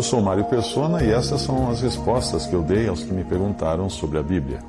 Eu sou Mário Persona e essas são as respostas que eu dei aos que me perguntaram sobre a Bíblia.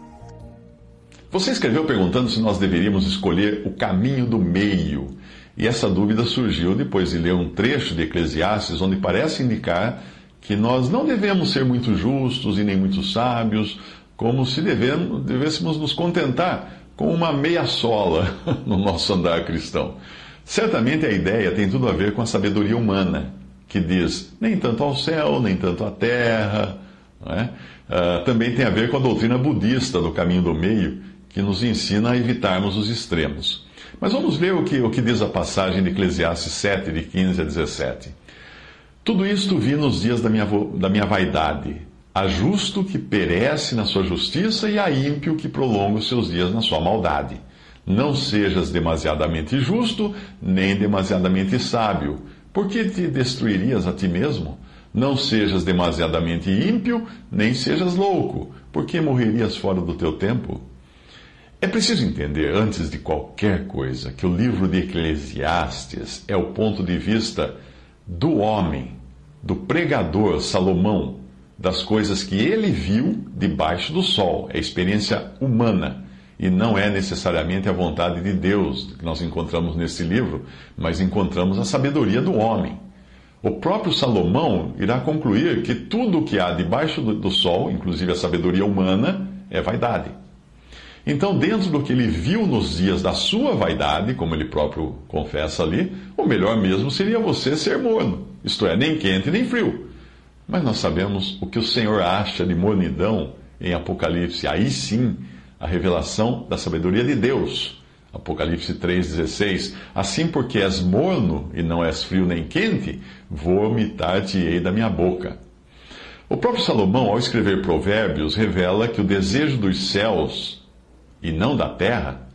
Você escreveu perguntando se nós deveríamos escolher o caminho do meio. E essa dúvida surgiu depois de ler um trecho de Eclesiastes onde parece indicar que nós não devemos ser muito justos e nem muito sábios, como se devemos, devêssemos nos contentar com uma meia sola no nosso andar cristão. Certamente a ideia tem tudo a ver com a sabedoria humana, que diz nem tanto ao céu, nem tanto à terra. É? Uh, também tem a ver com a doutrina budista do caminho do meio, que nos ensina a evitarmos os extremos. Mas vamos ver o que, o que diz a passagem de Eclesiastes 7, de 15 a 17. Tudo isto vi nos dias da minha, da minha vaidade. Há justo que perece na sua justiça e há ímpio que prolonga os seus dias na sua maldade. Não sejas demasiadamente justo, nem demasiadamente sábio, porque te destruirias a ti mesmo. Não sejas demasiadamente ímpio, nem sejas louco, porque morrerias fora do teu tempo. É preciso entender, antes de qualquer coisa, que o livro de Eclesiastes é o ponto de vista do homem, do pregador Salomão, das coisas que ele viu debaixo do sol. É experiência humana e não é necessariamente a vontade de Deus que nós encontramos nesse livro, mas encontramos a sabedoria do homem. O próprio Salomão irá concluir que tudo o que há debaixo do, sol, inclusive a sabedoria humana, é vaidade. Então, dentro do que ele viu nos dias da sua vaidade, como ele próprio confessa ali, o melhor mesmo seria você ser morno, isto é, nem quente nem frio. Mas nós sabemos o que o Senhor acha de mornidão em Apocalipse. Aí sim, a revelação da sabedoria de Deus. Apocalipse 3,16: Assim porque és morno e não és frio nem quente, vomitar-te-ei da minha boca. O próprio Salomão, ao escrever Provérbios, revela que o desejo dos céus e não da terra,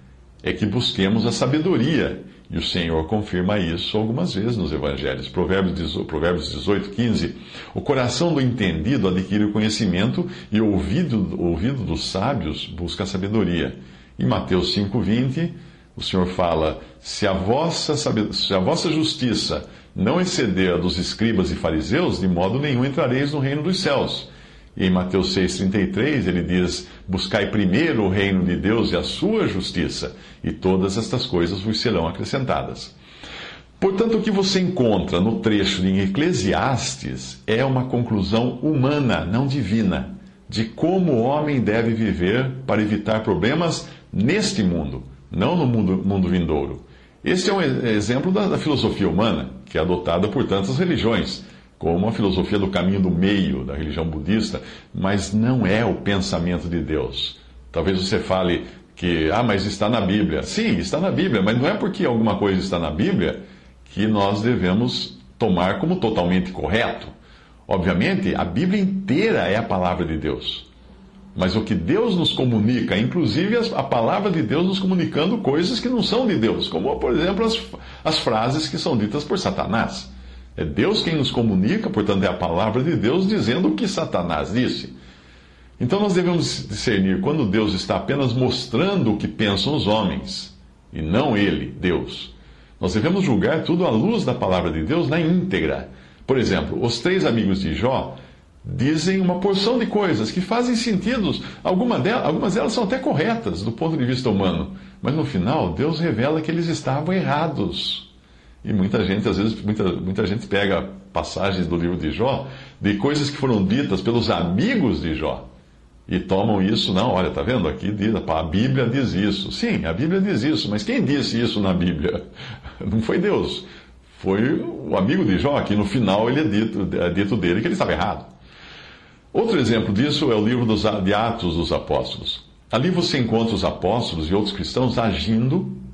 é que busquemos a sabedoria. E o Senhor confirma isso algumas vezes nos evangelhos. Provérbios 18, 15. O coração do entendido adquire o conhecimento e o ouvido, ouvido dos sábios busca a sabedoria. Em Mateus 5, 20, o Senhor fala: se a, vossa, se a vossa justiça não exceder a dos escribas e fariseus, de modo nenhum entrareis no reino dos céus. E em Mateus 6,33 ele diz: Buscai primeiro o reino de Deus e a sua justiça, e todas estas coisas vos serão acrescentadas. Portanto, o que você encontra no trecho de Eclesiastes é uma conclusão humana, não divina, de como o homem deve viver para evitar problemas neste mundo, não no mundo, mundo vindouro. Este é um exemplo da, da filosofia humana, que é adotada por tantas religiões como a filosofia do caminho do meio da religião budista, mas não é o pensamento de Deus. Talvez você fale que, ah, mas está na Bíblia. Sim, está na Bíblia, mas não é porque alguma coisa está na Bíblia que nós devemos tomar como totalmente correto. Obviamente, a Bíblia inteira é a palavra de Deus. Mas o que Deus nos comunica, inclusive a palavra de Deus nos comunicando coisas que não são de Deus, como, por exemplo, as, as frases que são ditas por Satanás. É Deus quem nos comunica, portanto, é a palavra de Deus dizendo o que Satanás disse. Então nós devemos discernir quando Deus está apenas mostrando o que pensam os homens, e não Ele, Deus. Nós devemos julgar tudo à luz da palavra de Deus na íntegra. Por exemplo, os três amigos de Jó dizem uma porção de coisas que fazem sentido, algumas delas, algumas delas são até corretas do ponto de vista humano, mas no final Deus revela que eles estavam errados. E muita gente, às vezes, muita, muita gente pega passagens do livro de Jó, de coisas que foram ditas pelos amigos de Jó, e tomam isso, não, olha, tá vendo? Aqui diz, a Bíblia diz isso. Sim, a Bíblia diz isso, mas quem disse isso na Bíblia? Não foi Deus. Foi o amigo de Jó, que no final ele é dito, é dito dele que ele estava errado. Outro exemplo disso é o livro dos, de Atos dos Apóstolos. Ali você encontra os apóstolos e outros cristãos agindo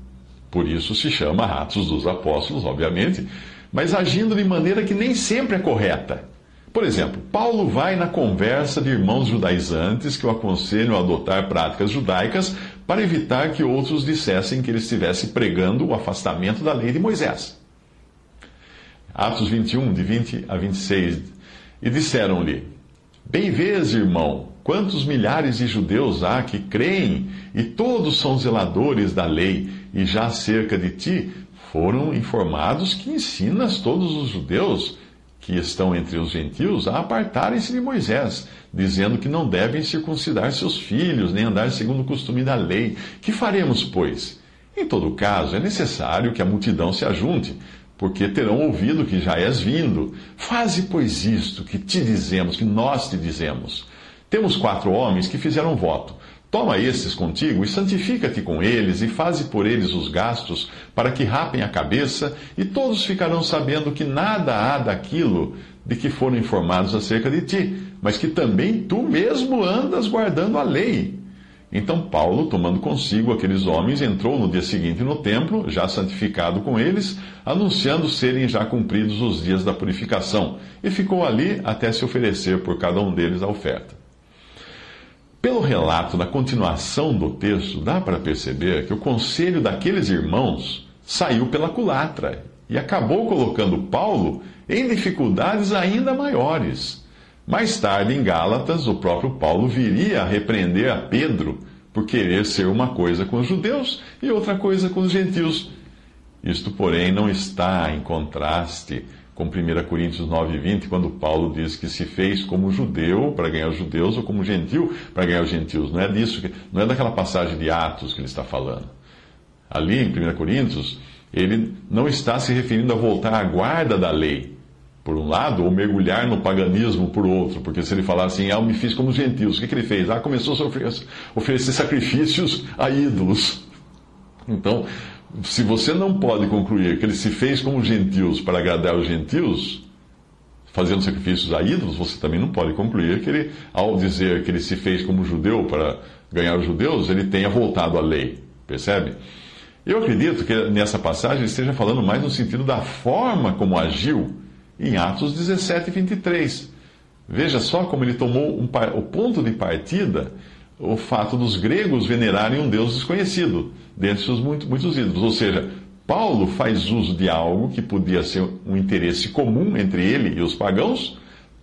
Por isso se chama Atos dos Apóstolos, obviamente, mas agindo de maneira que nem sempre é correta. Por exemplo, Paulo vai na conversa de irmãos judaizantes que o aconselham a adotar práticas judaicas para evitar que outros dissessem que ele estivesse pregando o afastamento da lei de Moisés. Atos 21, de 20 a 26. E disseram-lhe: Bem vês, irmão, quantos milhares de judeus há que creem, e todos são zeladores da lei, e já cerca de ti foram informados que ensinas todos os judeus que estão entre os gentios a apartarem-se de Moisés, dizendo que não devem circuncidar seus filhos, nem andar segundo o costume da lei. Que faremos, pois? Em todo caso, é necessário que a multidão se ajunte, porque terão ouvido que já és vindo. Faze, pois, isto que te dizemos, que nós te dizemos. Temos quatro homens que fizeram voto. Toma estes contigo e santifica-te com eles, e faze por eles os gastos, para que rapem a cabeça, e todos ficarão sabendo que nada há daquilo de que foram informados acerca de ti, mas que também tu mesmo andas guardando a lei. Então Paulo, tomando consigo aqueles homens, entrou no dia seguinte no templo, já santificado com eles, anunciando serem já cumpridos os dias da purificação, e ficou ali até se oferecer por cada um deles a oferta. Pelo relato da continuação do texto, dá para perceber que o conselho daqueles irmãos saiu pela culatra e acabou colocando Paulo em dificuldades ainda maiores. Mais tarde, em Gálatas, o próprio Paulo viria a repreender a Pedro por querer ser uma coisa com os judeus e outra coisa com os gentios. Isto, porém, não está em contraste com 1 Coríntios 9, 20, quando Paulo diz que se fez como judeu para ganhar os judeus ou como gentil para ganhar os gentios. Não é disso, não é daquela passagem de Atos que ele está falando. Ali em 1 Coríntios, ele não está se referindo a voltar à guarda da lei, por um lado, ou mergulhar no paganismo por outro, porque se ele falar assim, ah, eu me fiz como os gentios, o que, que ele fez? Ah, começou a oferecer sacrifícios a ídolos. Então, se você não pode concluir que ele se fez como gentios para agradar os gentios, fazendo sacrifícios a ídolos, você também não pode concluir que ele, ao dizer que ele se fez como judeu para ganhar os judeus, ele tenha voltado à lei. Percebe? Eu acredito que nessa passagem ele esteja falando mais no sentido da forma como agiu em Atos 17 e 23. Veja só como ele tomou um, o ponto de partida o fato dos gregos venerarem um Deus desconhecido, dentre seus muitos, muitos ídolos. Ou seja, Paulo faz uso de algo que podia ser um interesse comum entre ele e os pagãos,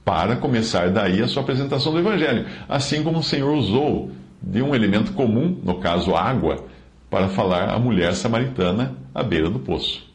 para começar daí a sua apresentação do Evangelho. Assim como o Senhor usou de um elemento comum, no caso água, para falar à mulher samaritana à beira do poço.